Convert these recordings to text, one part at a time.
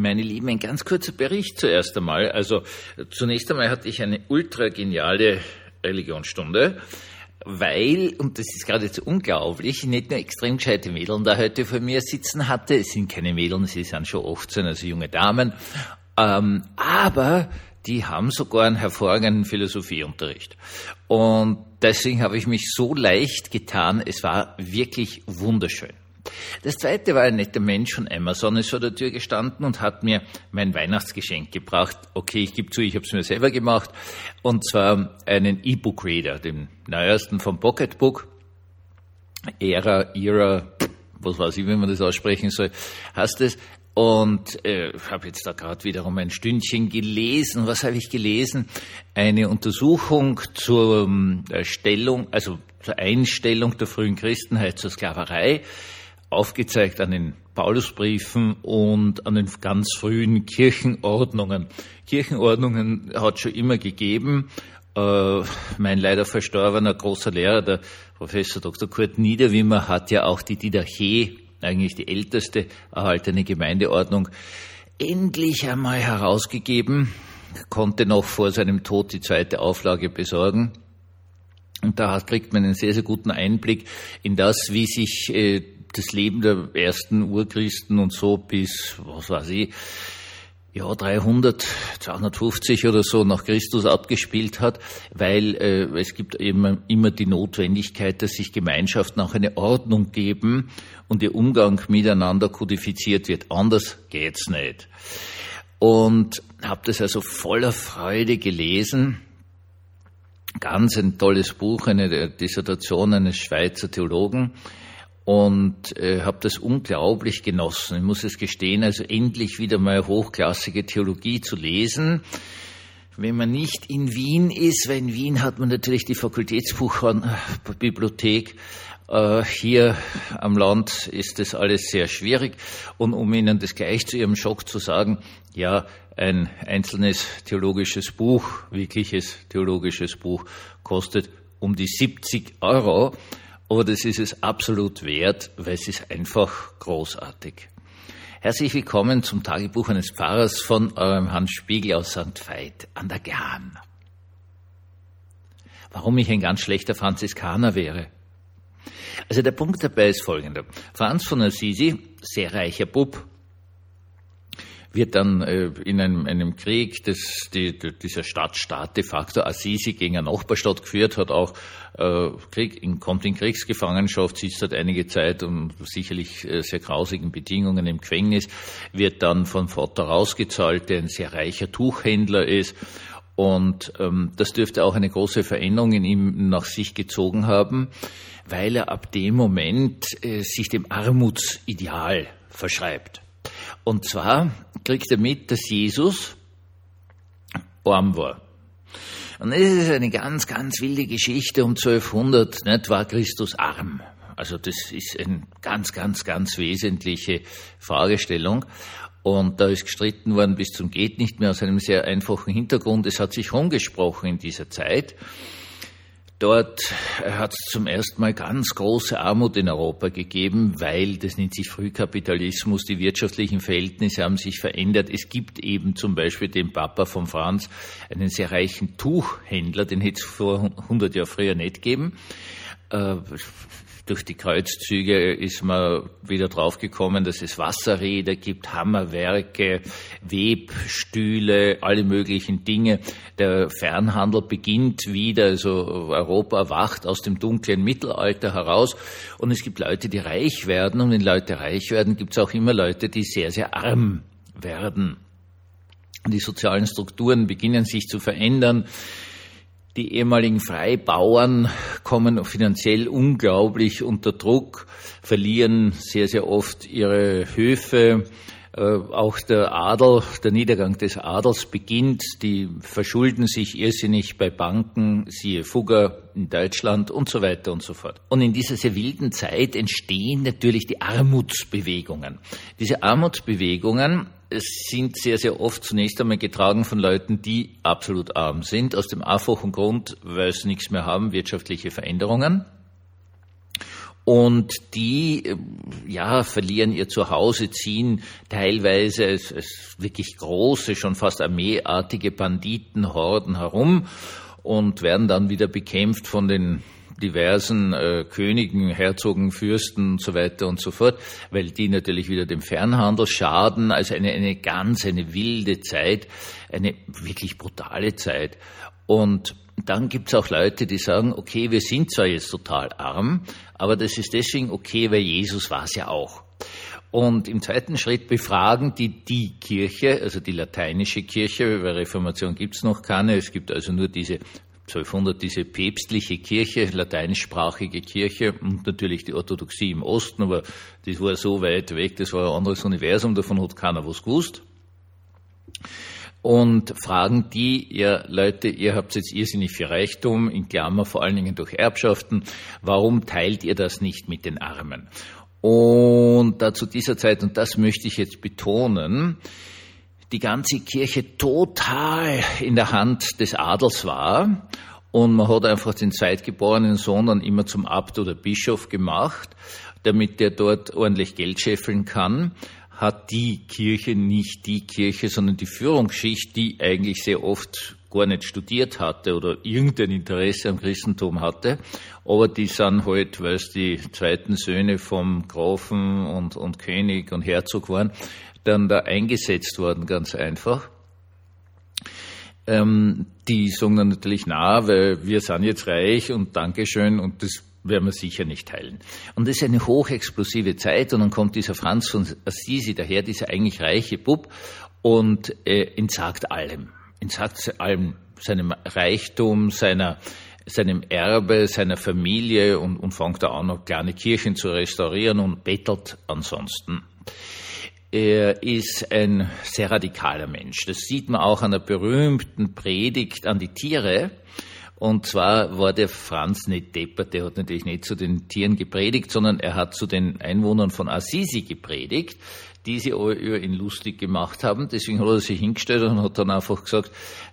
Meine Lieben, ein ganz kurzer Bericht zuerst einmal. Also zunächst einmal hatte ich eine ultra geniale Religionsstunde, weil, und das ist geradezu unglaublich, nicht nur extrem gescheite Mädeln da heute vor mir sitzen hatte. Es sind keine Mädeln, sie sind schon 18, also junge Damen. Ähm, aber die haben sogar einen hervorragenden Philosophieunterricht. Und deswegen habe ich mich so leicht getan. Es war wirklich wunderschön. Das zweite war ein netter Mensch von Amazon, ist vor der Tür gestanden und hat mir mein Weihnachtsgeschenk gebracht. Okay, ich gebe zu, ich habe es mir selber gemacht. Und zwar einen E-Book-Reader, den neuesten vom Pocketbook. Era, Era, was weiß ich, wie man das aussprechen soll, heißt es. Und äh, habe jetzt da gerade wiederum ein Stündchen gelesen. Was habe ich gelesen? Eine Untersuchung zur ähm, Stellung, also zur Einstellung der frühen Christenheit zur Sklaverei aufgezeigt an den Paulusbriefen und an den ganz frühen Kirchenordnungen. Kirchenordnungen hat schon immer gegeben. Äh, mein leider verstorbener großer Lehrer, der Professor Dr. Kurt Niederwimmer, hat ja auch die Didache, eigentlich die älteste erhaltene Gemeindeordnung, endlich einmal herausgegeben, konnte noch vor seinem Tod die zweite Auflage besorgen. Und da kriegt man einen sehr, sehr guten Einblick in das, wie sich äh, das Leben der ersten Urchristen und so bis, was weiß ich, ja, 300, 250 oder so nach Christus abgespielt hat, weil äh, es gibt eben immer die Notwendigkeit, dass sich Gemeinschaften auch eine Ordnung geben und ihr Umgang miteinander kodifiziert wird. Anders geht's nicht. Und habe das also voller Freude gelesen. Ganz ein tolles Buch, eine Dissertation eines Schweizer Theologen und äh, habe das unglaublich genossen. Ich muss es gestehen, also endlich wieder mal hochklassige Theologie zu lesen. Wenn man nicht in Wien ist, weil in Wien hat man natürlich die Fakultätsbuchbibliothek, äh, hier am Land ist das alles sehr schwierig. Und um Ihnen das gleich zu Ihrem Schock zu sagen, ja, ein einzelnes theologisches Buch, wirkliches theologisches Buch, kostet um die 70 Euro aber das ist es absolut wert, weil es ist einfach großartig. Herzlich willkommen zum Tagebuch eines Pfarrers von eurem Hans Spiegel aus St. Veit an der Ghan. Warum ich ein ganz schlechter Franziskaner wäre? Also der Punkt dabei ist folgender. Franz von Assisi, sehr reicher Bub, wird dann äh, in einem, einem Krieg das, die, dieser Stadtstaat de facto Assisi gegen eine Nachbarstadt geführt, hat auch äh, Krieg, in, kommt in Kriegsgefangenschaft, sitzt dort einige Zeit und sicherlich äh, sehr grausigen Bedingungen im Gefängnis, wird dann von Vater rausgezahlt, der ein sehr reicher Tuchhändler ist und ähm, das dürfte auch eine große Veränderung in ihm nach sich gezogen haben, weil er ab dem Moment äh, sich dem Armutsideal verschreibt. Und zwar kriegt er mit, dass Jesus arm war. Und das ist eine ganz, ganz wilde Geschichte. Um 1200 nicht, war Christus arm. Also das ist eine ganz, ganz, ganz wesentliche Fragestellung. Und da ist gestritten worden bis zum geht nicht mehr aus einem sehr einfachen Hintergrund. Es hat sich rumgesprochen in dieser Zeit. Dort hat es zum ersten Mal ganz große Armut in Europa gegeben, weil, das nennt sich Frühkapitalismus, die wirtschaftlichen Verhältnisse haben sich verändert. Es gibt eben zum Beispiel den Papa von Franz, einen sehr reichen Tuchhändler, den hätte es vor 100 Jahren früher nicht gegeben. Äh, durch die Kreuzzüge ist man wieder draufgekommen, dass es Wasserräder gibt, Hammerwerke, Webstühle, alle möglichen Dinge. Der Fernhandel beginnt wieder, also Europa wacht aus dem dunklen Mittelalter heraus und es gibt Leute, die reich werden und wenn Leute reich werden, gibt es auch immer Leute, die sehr, sehr arm werden. Die sozialen Strukturen beginnen sich zu verändern. Die ehemaligen Freibauern kommen finanziell unglaublich unter Druck, verlieren sehr, sehr oft ihre Höfe. Äh, auch der Adel, der Niedergang des Adels beginnt. Die verschulden sich irrsinnig bei Banken, siehe Fugger in Deutschland und so weiter und so fort. Und in dieser sehr wilden Zeit entstehen natürlich die Armutsbewegungen. Diese Armutsbewegungen sind sehr, sehr oft zunächst einmal getragen von Leuten, die absolut arm sind, aus dem einfachen Grund, weil sie nichts mehr haben, wirtschaftliche Veränderungen. Und die, ja, verlieren ihr Zuhause, ziehen teilweise als, als wirklich große, schon fast armeeartige Banditenhorden herum und werden dann wieder bekämpft von den diversen äh, Königen, Herzogen, Fürsten und so weiter und so fort, weil die natürlich wieder dem Fernhandel schaden. Also eine, eine ganz, eine wilde Zeit, eine wirklich brutale Zeit. Und dann gibt's auch Leute, die sagen, okay, wir sind zwar jetzt total arm, aber das ist deswegen okay, weil Jesus war es ja auch. Und im zweiten Schritt befragen die die Kirche, also die lateinische Kirche, weil Reformation gibt's noch keine, es gibt also nur diese 1200 diese päpstliche Kirche, lateinischsprachige Kirche und natürlich die Orthodoxie im Osten, aber das war so weit weg, das war ein anderes Universum, davon hat keiner was gewusst. Und fragen die, ja Leute, ihr habt jetzt irrsinnig viel Reichtum, in Klammer vor allen Dingen durch Erbschaften, warum teilt ihr das nicht mit den Armen? Und da zu dieser Zeit, und das möchte ich jetzt betonen, die ganze Kirche total in der Hand des Adels war und man hat einfach den zweitgeborenen Sohn dann immer zum Abt oder Bischof gemacht, damit der dort ordentlich Geld scheffeln kann, hat die Kirche nicht die Kirche, sondern die Führungsschicht, die eigentlich sehr oft gar nicht studiert hatte oder irgendein Interesse am Christentum hatte, aber die sind halt, weil es die zweiten Söhne vom Grafen und, und König und Herzog waren, dann da eingesetzt worden, ganz einfach. Ähm, die sagen dann natürlich, na, weil wir sind jetzt reich und Dankeschön und das werden wir sicher nicht teilen. Und das ist eine hochexplosive Zeit und dann kommt dieser Franz von Assisi daher, dieser eigentlich reiche Bub und äh, entsagt allem. Entsagt allem, seinem Reichtum, seiner, seinem Erbe, seiner Familie und, und fängt da an, noch kleine Kirchen zu restaurieren und bettelt ansonsten. Er ist ein sehr radikaler Mensch. Das sieht man auch an der berühmten Predigt an die Tiere. Und zwar war der Franz nicht deppert, der hat natürlich nicht zu den Tieren gepredigt, sondern er hat zu den Einwohnern von Assisi gepredigt, die sie alle über ihn lustig gemacht haben. Deswegen hat er sich hingestellt und hat dann einfach gesagt,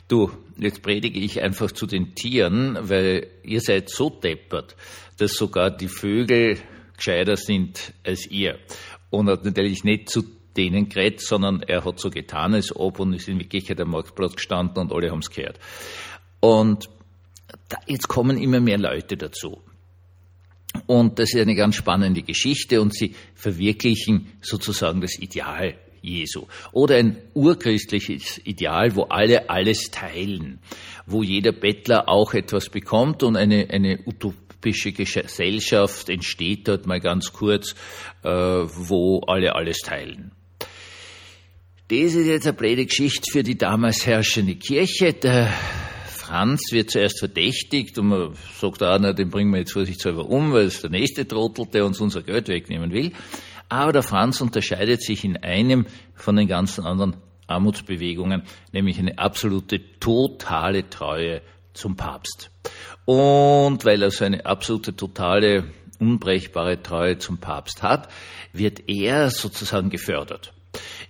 du, jetzt predige ich einfach zu den Tieren, weil ihr seid so deppert, dass sogar die Vögel gescheiter sind als ihr. Und hat natürlich nicht zu denen geredet, sondern er hat so getan, als ob und ist in Wirklichkeit am Marktplatz gestanden und alle haben es gehört. Und jetzt kommen immer mehr Leute dazu. Und das ist eine ganz spannende Geschichte und sie verwirklichen sozusagen das Ideal Jesu. Oder ein urchristliches Ideal, wo alle alles teilen, wo jeder Bettler auch etwas bekommt und eine, eine utopische Gesellschaft entsteht dort mal ganz kurz, äh, wo alle alles teilen. Das ist jetzt eine blöde Geschichte für die damals herrschende Kirche. Der Franz wird zuerst verdächtigt und man sagt auch, na, den bringen wir jetzt vorsichtshalber um, weil es der nächste Trottel, der uns unser Geld wegnehmen will. Aber der Franz unterscheidet sich in einem von den ganzen anderen Armutsbewegungen, nämlich eine absolute, totale Treue zum Papst. Und weil er so eine absolute, totale, unbrechbare Treue zum Papst hat, wird er sozusagen gefördert.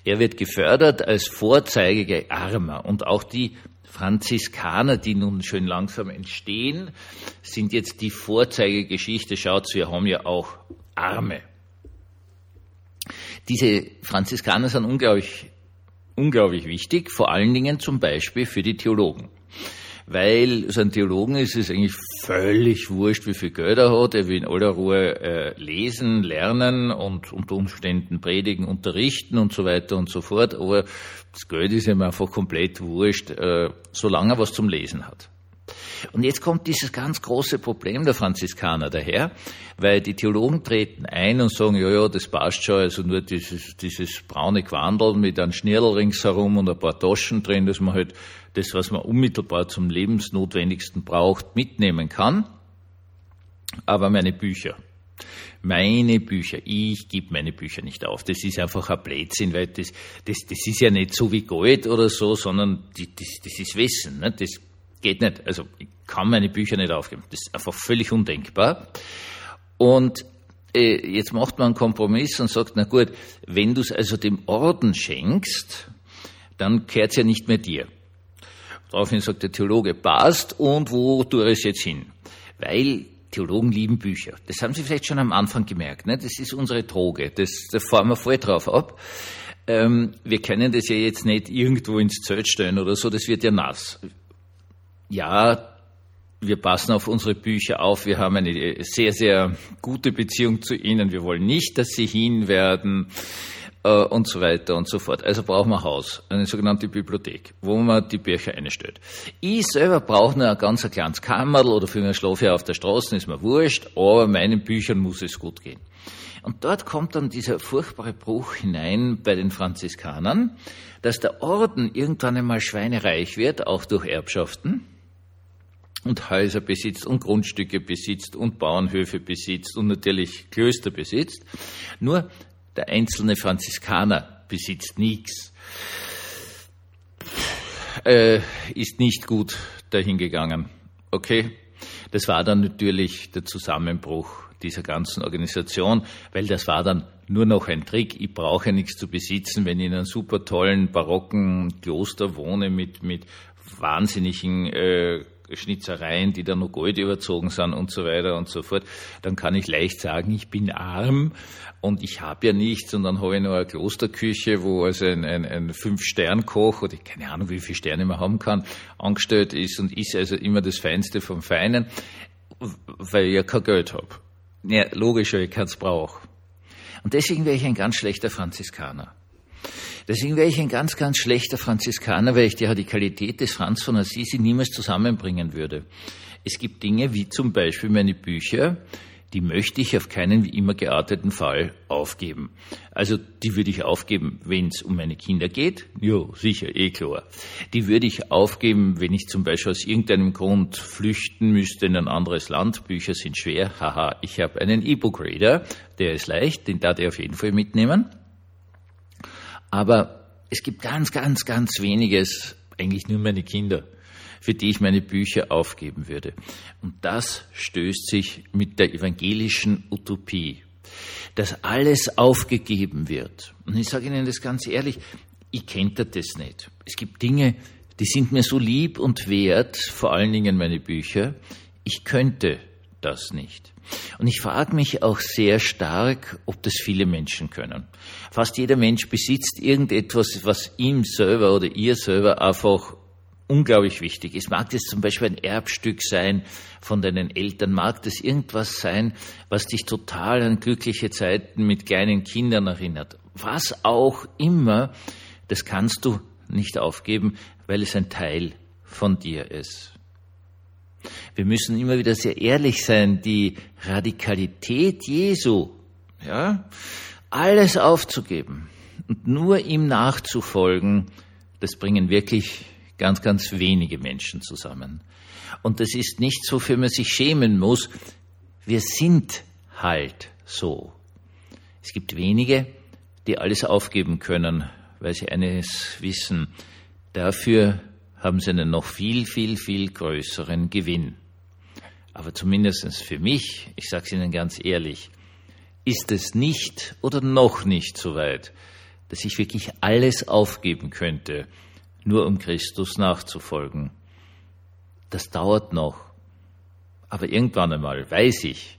Er wird gefördert als Vorzeige Armer und auch die Franziskaner, die nun schön langsam entstehen, sind jetzt die Vorzeigegeschichte. Schaut, wir haben ja auch Arme. Diese Franziskaner sind unglaublich, unglaublich wichtig, vor allen Dingen zum Beispiel für die Theologen weil so ein Theologen ist es eigentlich völlig wurscht, wie viel Geld er hat. Er will in aller Ruhe äh, lesen, lernen und unter Umständen predigen, unterrichten und so weiter und so fort. Aber das Geld ist ihm einfach komplett wurscht, äh, solange er was zum Lesen hat. Und jetzt kommt dieses ganz große Problem der Franziskaner daher, weil die Theologen treten ein und sagen, ja, ja, das passt schon, also nur dieses, dieses braune Quandel mit einem Schnirl ringsherum und ein paar Taschen drin, dass man halt das, was man unmittelbar zum Lebensnotwendigsten braucht, mitnehmen kann. Aber meine Bücher, meine Bücher, ich gebe meine Bücher nicht auf. Das ist einfach ein Blödsinn, weil das, das, das ist ja nicht so wie Gold oder so, sondern das, das ist Wissen. Ne? Das geht nicht. Also ich kann meine Bücher nicht aufgeben. Das ist einfach völlig undenkbar. Und äh, jetzt macht man einen Kompromiss und sagt, na gut, wenn du es also dem Orden schenkst, dann kehrt es ja nicht mehr dir. Daraufhin sagt der Theologe, passt und wo tue ich es jetzt hin? Weil Theologen lieben Bücher. Das haben Sie vielleicht schon am Anfang gemerkt. Ne? Das ist unsere Droge. Das, da fahren wir voll drauf ab. Ähm, wir können das ja jetzt nicht irgendwo ins Zelt stellen oder so, das wird ja nass. Ja, wir passen auf unsere Bücher auf. Wir haben eine sehr, sehr gute Beziehung zu ihnen. Wir wollen nicht, dass sie hin werden äh, und so weiter und so fort. Also brauchen wir ein Haus, eine sogenannte Bibliothek, wo man die Bücher einstellt. Ich selber brauche nur ein ganz kleines Kammerl oder für einen Schlaf hier auf der Straße, ist mir wurscht, aber meinen Büchern muss es gut gehen. Und dort kommt dann dieser furchtbare Bruch hinein bei den Franziskanern, dass der Orden irgendwann einmal schweinereich wird, auch durch Erbschaften, und Häuser besitzt und Grundstücke besitzt und Bauernhöfe besitzt und natürlich Klöster besitzt. Nur der einzelne Franziskaner besitzt nichts, äh, ist nicht gut dahingegangen. Okay, das war dann natürlich der Zusammenbruch dieser ganzen Organisation, weil das war dann nur noch ein Trick. Ich brauche nichts zu besitzen, wenn ich in einem super tollen barocken Kloster wohne mit, mit wahnsinnigen äh, Schnitzereien, die dann noch Gold überzogen sind und so weiter und so fort, dann kann ich leicht sagen, ich bin arm und ich habe ja nichts und dann habe ich noch eine Klosterküche, wo also ein, ein, ein Fünf-Stern-Koch oder keine Ahnung, wie viele Sterne man haben kann, angestellt ist und ist also immer das Feinste vom Feinen, weil ich ja kein Geld habe. Ja, logisch, weil ich keins brauche. Und deswegen wäre ich ein ganz schlechter Franziskaner. Deswegen wäre ich ein ganz, ganz schlechter Franziskaner, weil ich die Radikalität des Franz von Assisi niemals zusammenbringen würde. Es gibt Dinge wie zum Beispiel meine Bücher, die möchte ich auf keinen wie immer gearteten Fall aufgeben. Also die würde ich aufgeben, wenn es um meine Kinder geht. Jo, sicher, eh klar. Die würde ich aufgeben, wenn ich zum Beispiel aus irgendeinem Grund flüchten müsste in ein anderes Land. Bücher sind schwer. Haha, ich habe einen E-Book-Reader, der ist leicht, den darf ich auf jeden Fall mitnehmen. Aber es gibt ganz, ganz, ganz weniges, eigentlich nur meine Kinder, für die ich meine Bücher aufgeben würde. Und das stößt sich mit der evangelischen Utopie, dass alles aufgegeben wird. Und ich sage Ihnen das ganz ehrlich, ich kenne das nicht. Es gibt Dinge, die sind mir so lieb und wert, vor allen Dingen meine Bücher. Ich könnte das nicht. Und ich frage mich auch sehr stark, ob das viele Menschen können. Fast jeder Mensch besitzt irgendetwas, was ihm selber oder ihr selber einfach unglaublich wichtig ist. Mag das zum Beispiel ein Erbstück sein von deinen Eltern, mag das irgendwas sein, was dich total an glückliche Zeiten mit kleinen Kindern erinnert. Was auch immer, das kannst du nicht aufgeben, weil es ein Teil von dir ist. Wir müssen immer wieder sehr ehrlich sein, die Radikalität Jesu, ja, alles aufzugeben und nur ihm nachzufolgen, das bringen wirklich ganz, ganz wenige Menschen zusammen. Und das ist nicht so, für man sich schämen muss. Wir sind halt so. Es gibt wenige, die alles aufgeben können, weil sie eines wissen. Dafür haben sie einen noch viel, viel, viel größeren Gewinn. Aber zumindest für mich, ich sage es Ihnen ganz ehrlich, ist es nicht oder noch nicht so weit, dass ich wirklich alles aufgeben könnte, nur um Christus nachzufolgen. Das dauert noch. Aber irgendwann einmal, weiß ich,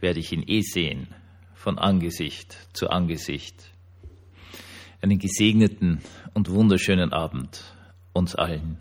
werde ich ihn eh sehen, von Angesicht zu Angesicht. Einen gesegneten und wunderschönen Abend uns allen.